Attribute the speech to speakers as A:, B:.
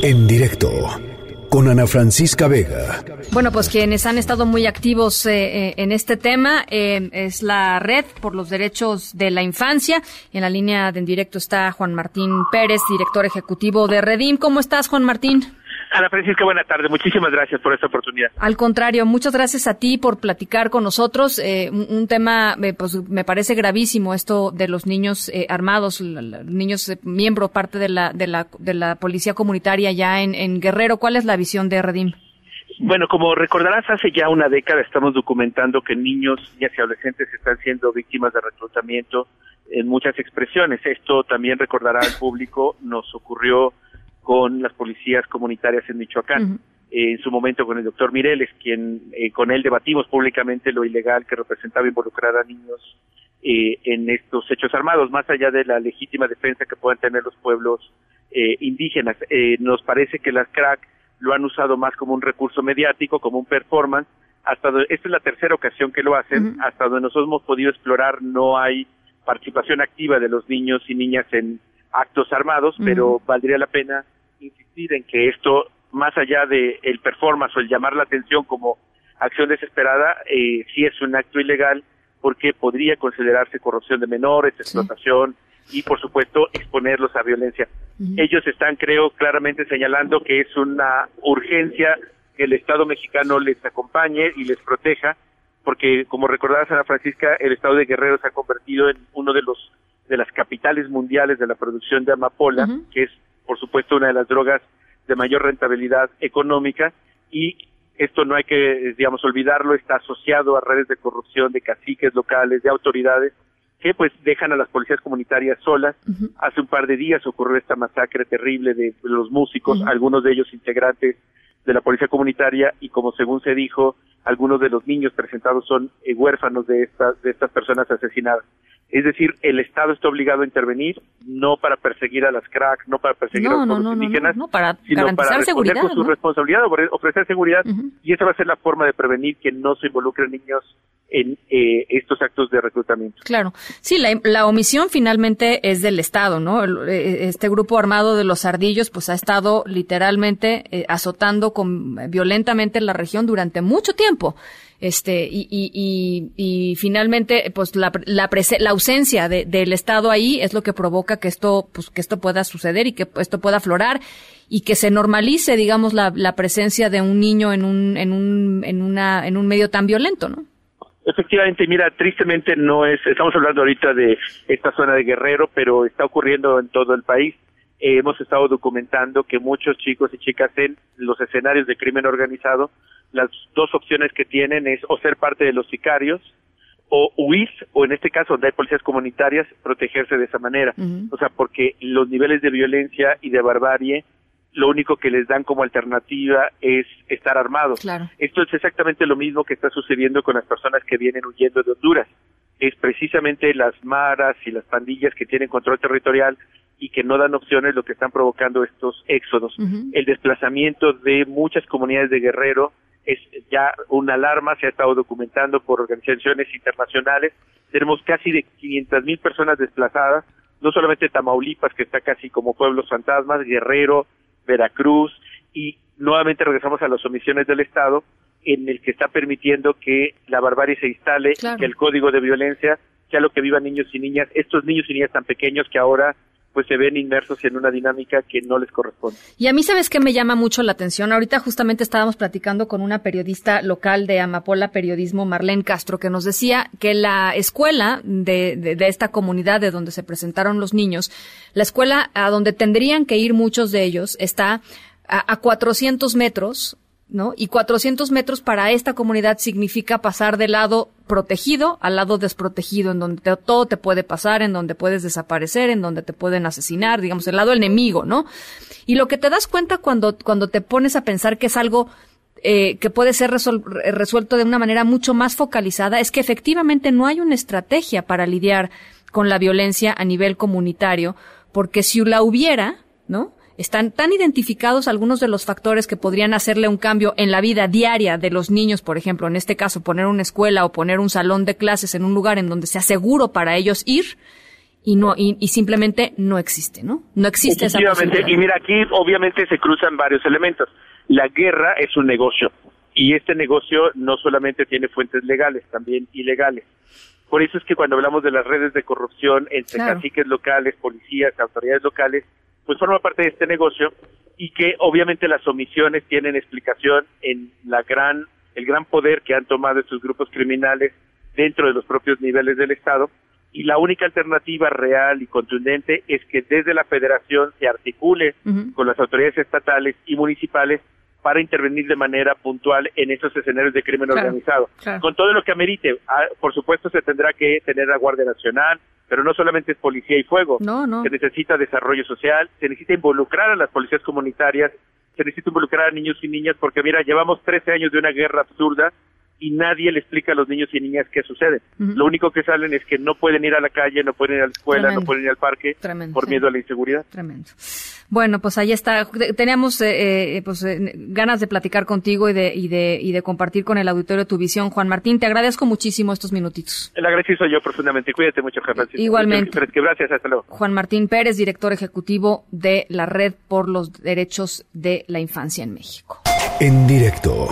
A: En directo con Ana Francisca Vega.
B: Bueno, pues quienes han estado muy activos eh, eh, en este tema eh, es la Red por los Derechos de la Infancia. En la línea de en directo está Juan Martín Pérez, director ejecutivo de Redim. ¿Cómo estás, Juan Martín?
C: Ana Francisca, buena tarde. Muchísimas gracias por esta oportunidad.
B: Al contrario, muchas gracias a ti por platicar con nosotros. Eh, un, tema, eh, pues me parece gravísimo esto de los niños eh, armados, niños miembro parte de la, de la, de la policía comunitaria ya en, en Guerrero. ¿Cuál es la visión de Redim?
C: Bueno, como recordarás, hace ya una década estamos documentando que niños, y adolescentes están siendo víctimas de reclutamiento en muchas expresiones. Esto también recordará al público, nos ocurrió con las policías comunitarias en Michoacán. en su momento con el doctor Mireles, quien eh, con él debatimos públicamente lo ilegal que representaba involucrar a niños eh, en estos hechos armados, más allá de la legítima defensa que puedan tener los pueblos eh, indígenas. nos parece que las crack lo han usado más como un recurso mediático, como un performance. Hasta esta es la tercera ocasión que lo hacen. Hasta donde nosotros hemos podido explorar, no hay participación activa de los niños y niñas en actos armados, pero valdría la pena insistir en que esto, más allá de el performance o el llamar la atención como acción desesperada, eh, sí es un acto ilegal porque podría considerarse corrupción de menores, explotación y, por supuesto, exponerlos a violencia. Ellos están, creo, claramente señalando que es una urgencia que el Estado mexicano les acompañe y les proteja, porque, como recordaba Ana Francisca, el Estado de Guerrero se ha convertido en uno de los de las capitales mundiales de la producción de amapola, que es por supuesto una de las drogas de mayor rentabilidad económica y esto no hay que, digamos, olvidarlo, está asociado a redes de corrupción de caciques locales, de autoridades, que pues dejan a las policías comunitarias solas. Hace un par de días ocurrió esta masacre terrible de los músicos, algunos de ellos integrantes de la policía comunitaria y como según se dijo, algunos de los niños presentados son eh, huérfanos de estas, de estas personas asesinadas. Es decir, el Estado está obligado a intervenir, no para perseguir a las cracks, no para perseguir a los indígenas,
B: para
C: sino
B: para
C: responder con su responsabilidad, ofrecer seguridad, y esa va a ser la forma de prevenir que no se involucren niños en eh, estos actos de reclutamiento.
B: Claro, sí, la, omisión finalmente es del Estado, ¿no? Eh, este grupo armado de los ardillos, pues ha estado literalmente eh, azotando con, violentamente la región durante mucho tiempo este y, y, y, finalmente pues la, la, la ausencia de, del Estado ahí es lo que provoca que esto pues que esto pueda suceder y que esto pueda aflorar y que se normalice digamos la, la presencia de un niño en un en un en una en un medio tan violento no
C: Efectivamente, mira, tristemente no es, estamos hablando ahorita de esta zona de Guerrero, pero está ocurriendo en todo el país. Hemos estado documentando que muchos chicos y chicas en los escenarios de crimen organizado las dos opciones que tienen es o ser parte de los sicarios o huir, o en este caso donde hay policías comunitarias, protegerse de esa manera. O sea, porque los niveles de violencia y de barbarie, lo único que les dan como alternativa es estar armados. Esto es exactamente lo mismo que está sucediendo con las personas que vienen huyendo de Honduras. Es precisamente las maras y las pandillas que tienen control territorial y que no dan opciones lo que están provocando estos éxodos. El desplazamiento de muchas comunidades de Guerrero es ya una alarma, se ha estado documentando por organizaciones internacionales. Tenemos casi de 500 mil personas desplazadas, no solamente Tamaulipas, que está casi como pueblos fantasmas, Guerrero, Veracruz, y nuevamente regresamos a las omisiones del Estado, en el que está permitiendo que la barbarie se instale, que el código de violencia sea lo que vivan niños y niñas, estos niños y niñas tan pequeños que ahora pues se ven inmersos en una dinámica que no les corresponde.
B: Y a mí, ¿sabes qué me llama mucho la atención? Ahorita justamente estábamos platicando con una periodista local de Amapola Periodismo, Marlene Castro, que nos decía que la escuela de, de, esta comunidad de donde se presentaron los niños, la escuela a donde tendrían que ir muchos de ellos, está a, a 400 metros ¿no? Y 400 metros para esta comunidad significa pasar del lado protegido al lado desprotegido, en donde todo te puede pasar, en donde puedes desaparecer, en donde te pueden asesinar, digamos, el lado enemigo, ¿no? Y lo que te das cuenta cuando, cuando te pones a pensar que es algo eh, que puede ser resuelto de una manera mucho más focalizada es que efectivamente no hay una estrategia para lidiar con la violencia a nivel comunitario, porque si la hubiera, ¿no? Están tan identificados algunos de los factores que podrían hacerle un cambio en la vida diaria de los niños, por ejemplo, en este caso, poner una escuela o poner un salón de clases en un lugar en donde sea seguro para ellos ir y no y, simplemente no existe, ¿no? No existe esa posibilidad.
C: Y mira, aquí obviamente se cruzan varios elementos. La guerra es un negocio y este negocio no solamente tiene fuentes legales, también ilegales. Por eso es que cuando hablamos de las redes de corrupción entre caciques locales, policías, autoridades locales, pues forma parte de este negocio y que obviamente las omisiones tienen explicación en la gran el gran poder que han tomado estos grupos criminales dentro de los propios niveles del Estado. Y la única alternativa real y contundente es que desde la federación se articule con las autoridades estatales y municipales para intervenir de manera puntual en esos escenarios de crimen organizado. Con todo lo que amerite, ah, por supuesto se tendrá que tener la Guardia Nacional, pero no solamente es policía y fuego. Se necesita desarrollo social, se necesita involucrar a las policías comunitarias, se necesita involucrar a niños y niñas, porque mira, llevamos 13 años de una guerra absurda y nadie le explica a los niños y niñas qué sucede. Lo único que salen es que no pueden ir a la calle, no pueden ir a la escuela, no pueden ir al parque por miedo a la inseguridad.
B: Tremendo. Bueno, pues ahí está. Teníamos eh, eh, pues, eh, ganas de platicar contigo y de, y, de, y de compartir con el auditorio tu visión. Juan Martín, te agradezco muchísimo estos minutitos.
C: El agradecido soy yo profundamente. Cuídate mucho, Juan
B: Igualmente.
C: Gracias, hasta luego.
B: Juan Martín Pérez, director ejecutivo de la Red por los Derechos de la Infancia en México.
A: En directo.